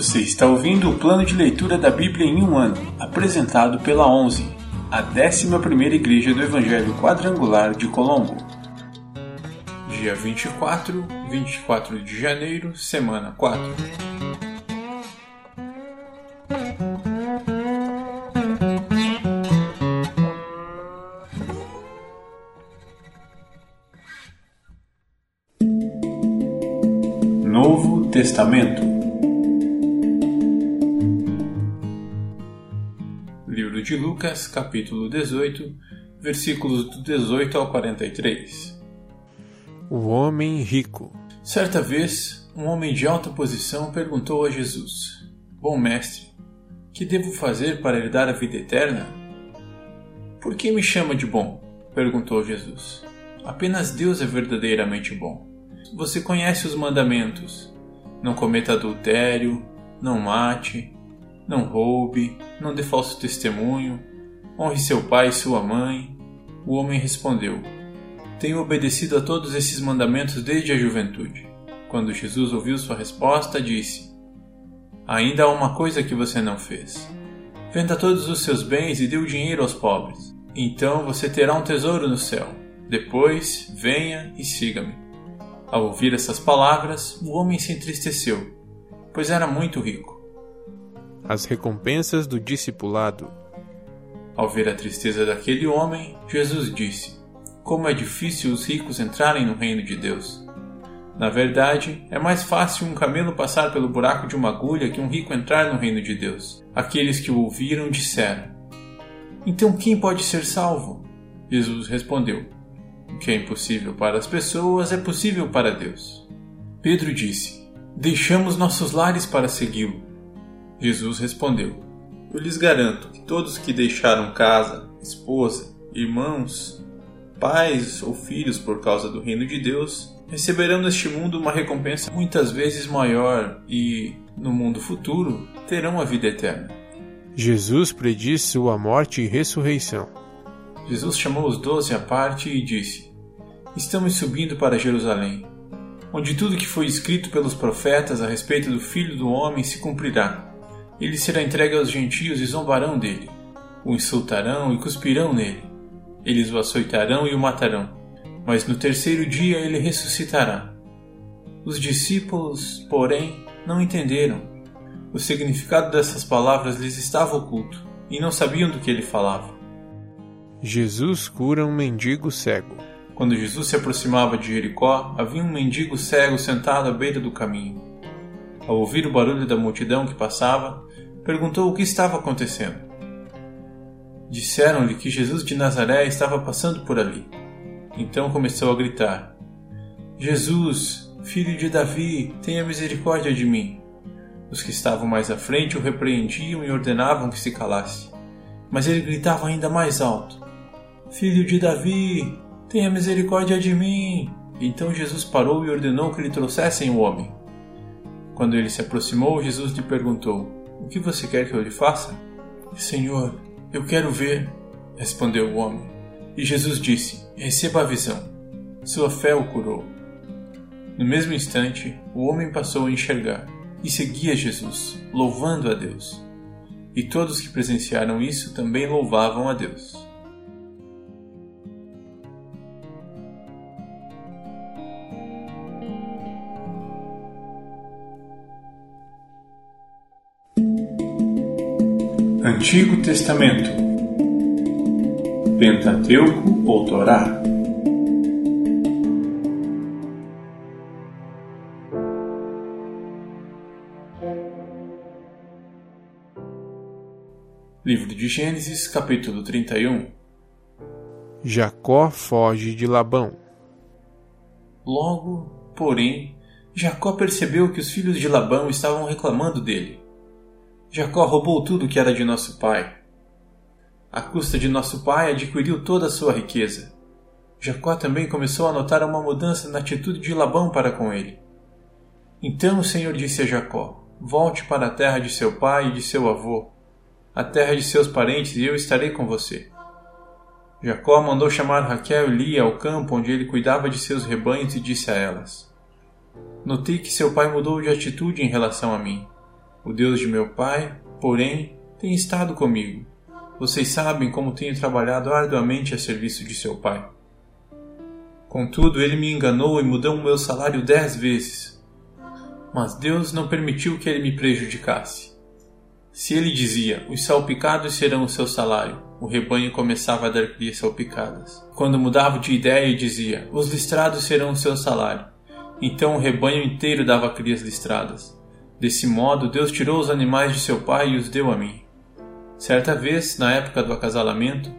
Você está ouvindo o plano de leitura da Bíblia em um ano, apresentado pela 11, a 11ª Igreja do Evangelho Quadrangular de Colombo. Dia 24, 24 de janeiro, semana 4. Novo Testamento de Lucas, capítulo 18, versículos do 18 ao 43. O homem rico. Certa vez, um homem de alta posição perguntou a Jesus: Bom mestre, que devo fazer para herdar a vida eterna? Por que me chama de bom? perguntou Jesus. Apenas Deus é verdadeiramente bom. Você conhece os mandamentos: não cometa adultério, não mate, não roube, não dê falso testemunho, honre seu pai e sua mãe. O homem respondeu: Tenho obedecido a todos esses mandamentos desde a juventude. Quando Jesus ouviu sua resposta, disse: Ainda há uma coisa que você não fez. Venda todos os seus bens e dê o dinheiro aos pobres. Então você terá um tesouro no céu. Depois, venha e siga-me. Ao ouvir essas palavras, o homem se entristeceu, pois era muito rico. As recompensas do discipulado. Ao ver a tristeza daquele homem, Jesus disse: Como é difícil os ricos entrarem no reino de Deus. Na verdade, é mais fácil um camelo passar pelo buraco de uma agulha que um rico entrar no reino de Deus. Aqueles que o ouviram disseram: Então quem pode ser salvo? Jesus respondeu: O que é impossível para as pessoas é possível para Deus. Pedro disse: Deixamos nossos lares para segui-lo. Jesus respondeu: Eu lhes garanto que todos que deixaram casa, esposa, irmãos, pais ou filhos por causa do reino de Deus receberão neste mundo uma recompensa muitas vezes maior e, no mundo futuro, terão a vida eterna. Jesus prediz sua morte e ressurreição. Jesus chamou os doze à parte e disse: Estamos subindo para Jerusalém, onde tudo que foi escrito pelos profetas a respeito do Filho do Homem se cumprirá. Ele será entregue aos gentios e zombarão dele, o insultarão e cuspirão nele. Eles o açoitarão e o matarão mas no terceiro dia ele ressuscitará. Os discípulos, porém, não entenderam. O significado dessas palavras lhes estava oculto e não sabiam do que ele falava. Jesus cura um mendigo cego. Quando Jesus se aproximava de Jericó, havia um mendigo cego sentado à beira do caminho. Ao ouvir o barulho da multidão que passava, perguntou o que estava acontecendo. Disseram-lhe que Jesus de Nazaré estava passando por ali. Então começou a gritar: Jesus, filho de Davi, tenha misericórdia de mim. Os que estavam mais à frente o repreendiam e ordenavam que se calasse. Mas ele gritava ainda mais alto: Filho de Davi, tenha misericórdia de mim. Então Jesus parou e ordenou que lhe trouxessem o homem. Quando ele se aproximou, Jesus lhe perguntou: O que você quer que eu lhe faça? Senhor, eu quero ver, respondeu o homem. E Jesus disse: Receba a visão. Sua fé o curou. No mesmo instante, o homem passou a enxergar e seguia Jesus, louvando a Deus. E todos que presenciaram isso também louvavam a Deus. Antigo Testamento Pentateuco ou Torá. Livro de Gênesis, capítulo 31 Jacó foge de Labão. Logo, porém, Jacó percebeu que os filhos de Labão estavam reclamando dele. Jacó roubou tudo que era de nosso pai à custa de nosso pai, adquiriu toda a sua riqueza. Jacó também começou a notar uma mudança na atitude de Labão para com ele. Então o Senhor disse a Jacó: Volte para a terra de seu pai e de seu avô, a terra de seus parentes, e eu estarei com você. Jacó mandou chamar Raquel e Lia ao campo onde ele cuidava de seus rebanhos e disse a elas: Notei que seu pai mudou de atitude em relação a mim. O Deus de meu pai, porém, tem estado comigo. Vocês sabem como tenho trabalhado arduamente a serviço de seu pai. Contudo, ele me enganou e mudou o meu salário dez vezes. Mas Deus não permitiu que ele me prejudicasse. Se ele dizia, os salpicados serão o seu salário, o rebanho começava a dar crias salpicadas. Quando mudava de ideia e dizia, os listrados serão o seu salário, então o rebanho inteiro dava crias listradas. Desse modo, Deus tirou os animais de seu pai e os deu a mim. Certa vez, na época do acasalamento,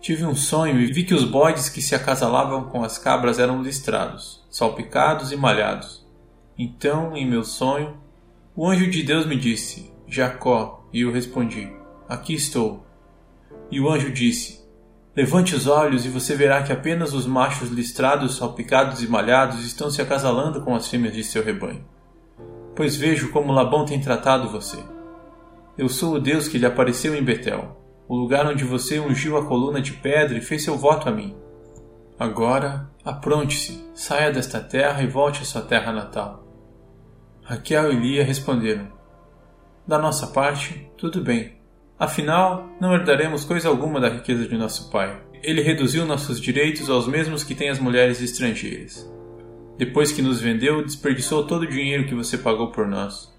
tive um sonho e vi que os bodes que se acasalavam com as cabras eram listrados, salpicados e malhados. Então, em meu sonho, o anjo de Deus me disse: Jacó, e eu respondi: Aqui estou. E o anjo disse: Levante os olhos e você verá que apenas os machos listrados, salpicados e malhados estão se acasalando com as fêmeas de seu rebanho. Pois vejo como Labão tem tratado você. Eu sou o Deus que lhe apareceu em Betel, o lugar onde você ungiu a coluna de pedra e fez seu voto a mim. Agora, apronte-se, saia desta terra e volte à sua terra natal. Raquel e Lia responderam: da nossa parte, tudo bem. Afinal, não herdaremos coisa alguma da riqueza de nosso pai. Ele reduziu nossos direitos aos mesmos que têm as mulheres estrangeiras. Depois que nos vendeu, desperdiçou todo o dinheiro que você pagou por nós.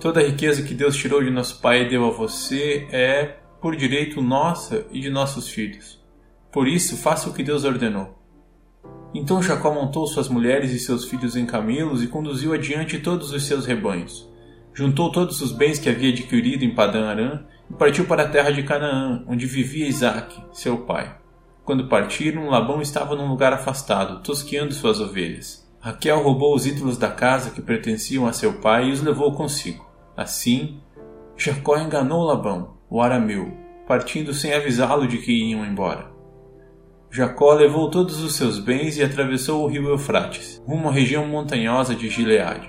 Toda a riqueza que Deus tirou de nosso pai e deu a você é, por direito, nossa e de nossos filhos. Por isso, faça o que Deus ordenou. Então Jacó montou suas mulheres e seus filhos em camelos e conduziu adiante todos os seus rebanhos juntou todos os bens que havia adquirido em Padã Arã e partiu para a terra de Canaã, onde vivia Isaque, seu pai. Quando partiram, Labão estava num lugar afastado, tosqueando suas ovelhas. Raquel roubou os ídolos da casa que pertenciam a seu pai e os levou consigo. Assim, Jacó enganou Labão, o arameu, partindo sem avisá-lo de que iam embora. Jacó levou todos os seus bens e atravessou o rio Eufrates, rumo à região montanhosa de Gileade.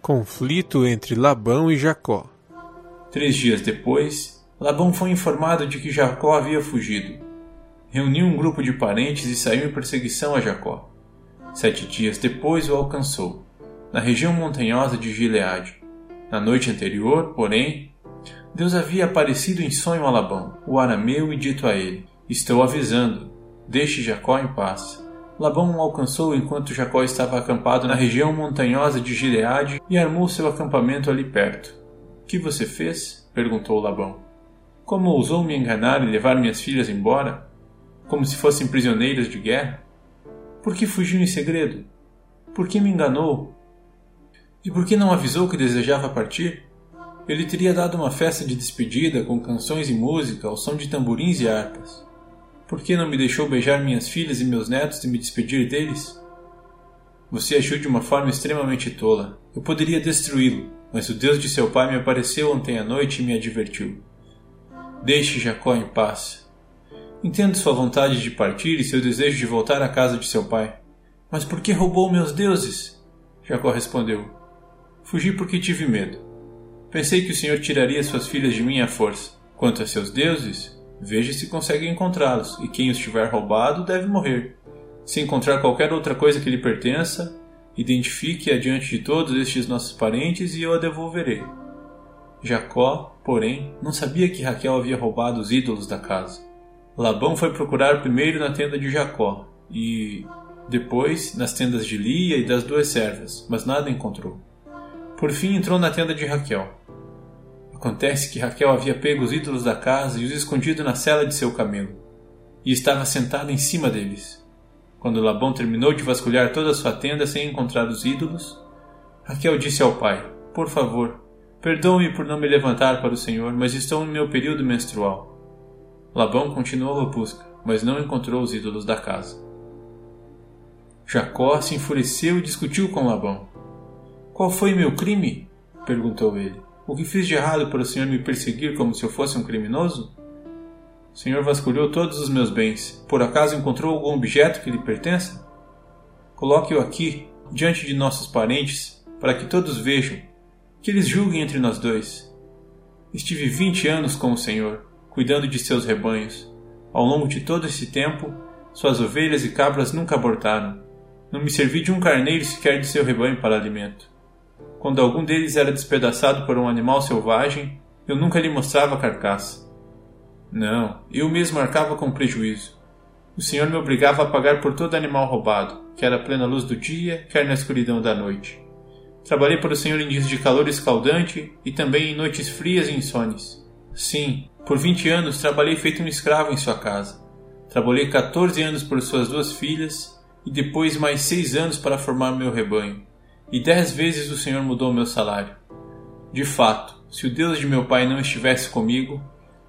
Conflito entre Labão e Jacó. Três dias depois, Labão foi informado de que Jacó havia fugido. Reuniu um grupo de parentes e saiu em perseguição a Jacó. Sete dias depois o alcançou, na região montanhosa de Gileade. Na noite anterior, porém, Deus havia aparecido em sonho a Labão, o arameu, e dito a ele: Estou avisando, deixe Jacó em paz. Labão o alcançou enquanto Jacó estava acampado na região montanhosa de Gileade e armou seu acampamento ali perto. Que você fez? perguntou Labão. Como ousou me enganar e levar minhas filhas embora? Como se fossem prisioneiras de guerra? Por que fugiu em segredo? Por que me enganou? E por que não avisou que desejava partir? Ele teria dado uma festa de despedida com canções e música ao som de tamborins e harpas. Por que não me deixou beijar minhas filhas e meus netos e me despedir deles? Você agiu de uma forma extremamente tola. Eu poderia destruí-lo, mas o Deus de seu pai me apareceu ontem à noite e me advertiu. Deixe Jacó em paz. Entendo sua vontade de partir e seu desejo de voltar à casa de seu pai. Mas por que roubou meus deuses? Jacó respondeu: Fugi porque tive medo. Pensei que o Senhor tiraria suas filhas de mim à força. Quanto a seus deuses, Veja se consegue encontrá-los, e quem os tiver roubado deve morrer. Se encontrar qualquer outra coisa que lhe pertença, identifique-a diante de todos estes nossos parentes e eu a devolverei. Jacó, porém, não sabia que Raquel havia roubado os ídolos da casa. Labão foi procurar primeiro na tenda de Jacó e depois nas tendas de Lia e das duas servas, mas nada encontrou. Por fim entrou na tenda de Raquel. Acontece que Raquel havia pego os ídolos da casa e os escondido na cela de seu camelo, e estava sentada em cima deles. Quando Labão terminou de vasculhar toda a sua tenda sem encontrar os ídolos, Raquel disse ao pai: Por favor, perdoe-me por não me levantar para o Senhor, mas estou em meu período menstrual. Labão continuou a busca, mas não encontrou os ídolos da casa. Jacó se enfureceu e discutiu com Labão. Qual foi meu crime? perguntou ele. O que fiz de errado para o Senhor me perseguir como se eu fosse um criminoso? O Senhor vasculhou todos os meus bens. Por acaso encontrou algum objeto que lhe pertença? Coloque-o aqui, diante de nossos parentes, para que todos vejam, que eles julguem entre nós dois. Estive vinte anos com o Senhor, cuidando de seus rebanhos. Ao longo de todo esse tempo, suas ovelhas e cabras nunca abortaram. Não me servi de um carneiro sequer de seu rebanho para alimento. Quando algum deles era despedaçado por um animal selvagem, eu nunca lhe mostrava a carcaça. Não, eu mesmo arcava com prejuízo. O Senhor me obrigava a pagar por todo animal roubado, quer à plena luz do dia, quer na escuridão da noite. Trabalhei para o Senhor em dias de calor escaldante e também em noites frias e insones. Sim, por vinte anos trabalhei feito um escravo em sua casa. Trabalhei 14 anos por suas duas filhas e depois mais seis anos para formar meu rebanho. E dez vezes o Senhor mudou meu salário. De fato, se o Deus de meu pai não estivesse comigo,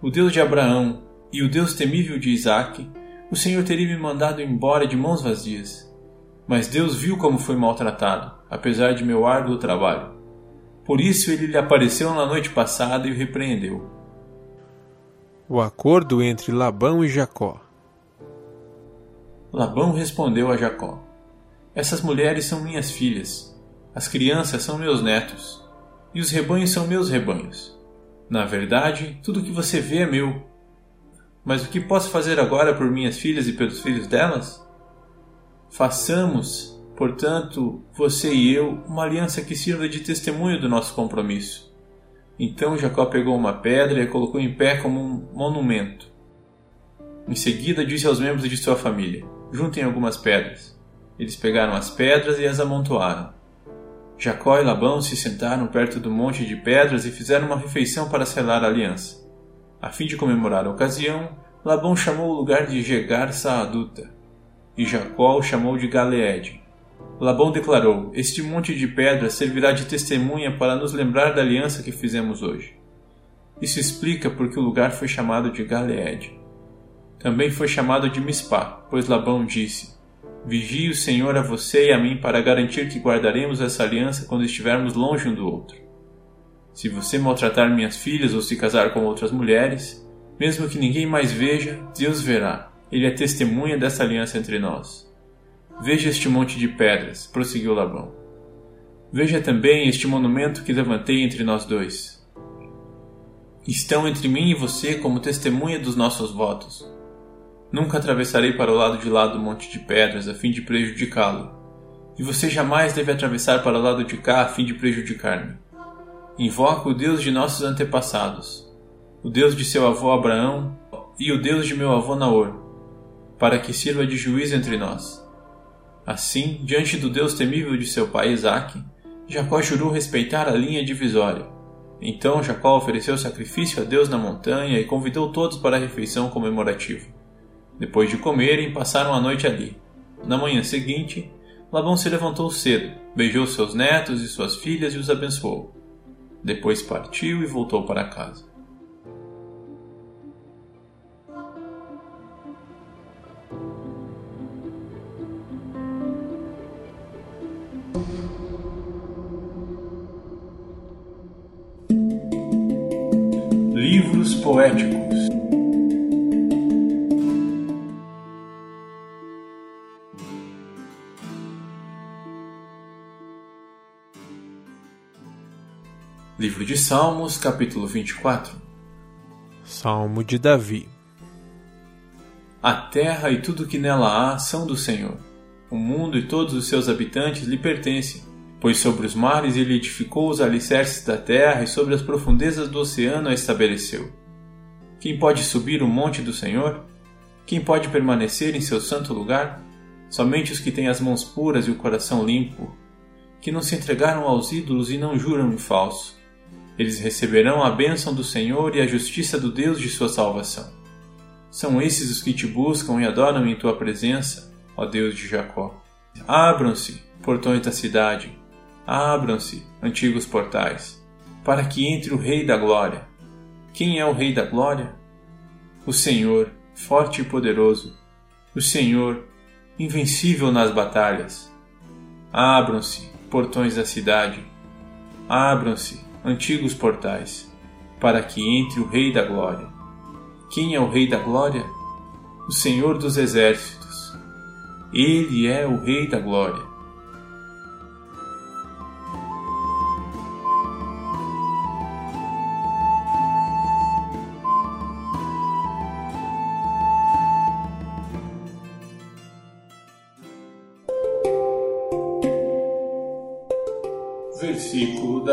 o Deus de Abraão e o Deus temível de Isaque, o Senhor teria me mandado embora de mãos vazias. Mas Deus viu como fui maltratado, apesar de meu árduo trabalho. Por isso ele lhe apareceu na noite passada e o repreendeu. O acordo entre Labão e Jacó. Labão respondeu a Jacó: Essas mulheres são minhas filhas, as crianças são meus netos, e os rebanhos são meus rebanhos. Na verdade, tudo o que você vê é meu. Mas o que posso fazer agora por minhas filhas e pelos filhos delas? Façamos, portanto, você e eu, uma aliança que sirva de testemunho do nosso compromisso. Então Jacó pegou uma pedra e a colocou em pé como um monumento. Em seguida disse aos membros de sua família: Juntem algumas pedras. Eles pegaram as pedras e as amontoaram. Jacó e Labão se sentaram perto do monte de pedras e fizeram uma refeição para selar a aliança. A fim de comemorar a ocasião, Labão chamou o lugar de Jegar Saaduta, e Jacó o chamou de Galeed. Labão declarou: Este monte de pedras servirá de testemunha para nos lembrar da aliança que fizemos hoje. Isso explica porque o lugar foi chamado de Galeed. Também foi chamado de Mispá, pois Labão disse: Vigie o Senhor a você e a mim para garantir que guardaremos essa aliança quando estivermos longe um do outro. Se você maltratar minhas filhas ou se casar com outras mulheres, mesmo que ninguém mais veja, Deus verá ele é testemunha dessa aliança entre nós. Veja este monte de pedras, prosseguiu Labão. Veja também este monumento que levantei entre nós dois. Estão entre mim e você como testemunha dos nossos votos. Nunca atravessarei para o lado de lá do monte de pedras a fim de prejudicá-lo, e você jamais deve atravessar para o lado de cá a fim de prejudicar-me. Invoco o Deus de nossos antepassados, o Deus de seu avô Abraão e o Deus de meu avô Naor, para que sirva de juiz entre nós. Assim, diante do Deus temível de seu pai Isaque, Jacó jurou respeitar a linha divisória. Então Jacó ofereceu sacrifício a Deus na montanha e convidou todos para a refeição comemorativa. Depois de comerem, passaram a noite ali. Na manhã seguinte, Labão se levantou cedo, beijou seus netos e suas filhas e os abençoou. Depois partiu e voltou para casa. Livros poéticos. Livro de Salmos, capítulo 24 Salmo de Davi. A terra e tudo que nela há são do Senhor. O mundo e todos os seus habitantes lhe pertencem pois sobre os mares ele edificou os alicerces da terra e sobre as profundezas do oceano a estabeleceu. Quem pode subir o monte do Senhor? Quem pode permanecer em seu santo lugar? Somente os que têm as mãos puras e o coração limpo, que não se entregaram aos ídolos e não juram em falso. Eles receberão a bênção do Senhor e a justiça do Deus de sua salvação. São esses os que te buscam e adoram em tua presença, ó Deus de Jacó. Abram-se, portões da cidade, Abram-se, antigos portais, para que entre o Rei da Glória. Quem é o Rei da Glória? O Senhor, forte e poderoso, o Senhor, invencível nas batalhas. Abram-se, portões da cidade, abram-se, antigos portais, para que entre o Rei da Glória. Quem é o Rei da Glória? O Senhor dos Exércitos. Ele é o Rei da Glória.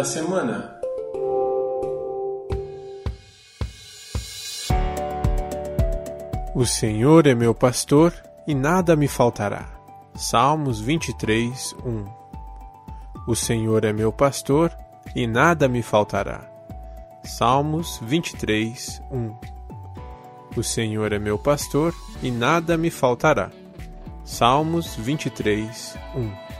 Da semana. O Senhor é meu pastor e nada me faltará. Salmos 23, 1 O Senhor é meu pastor e nada me faltará. Salmos 23, 1 O Senhor é meu pastor e nada me faltará. Salmos 23, 1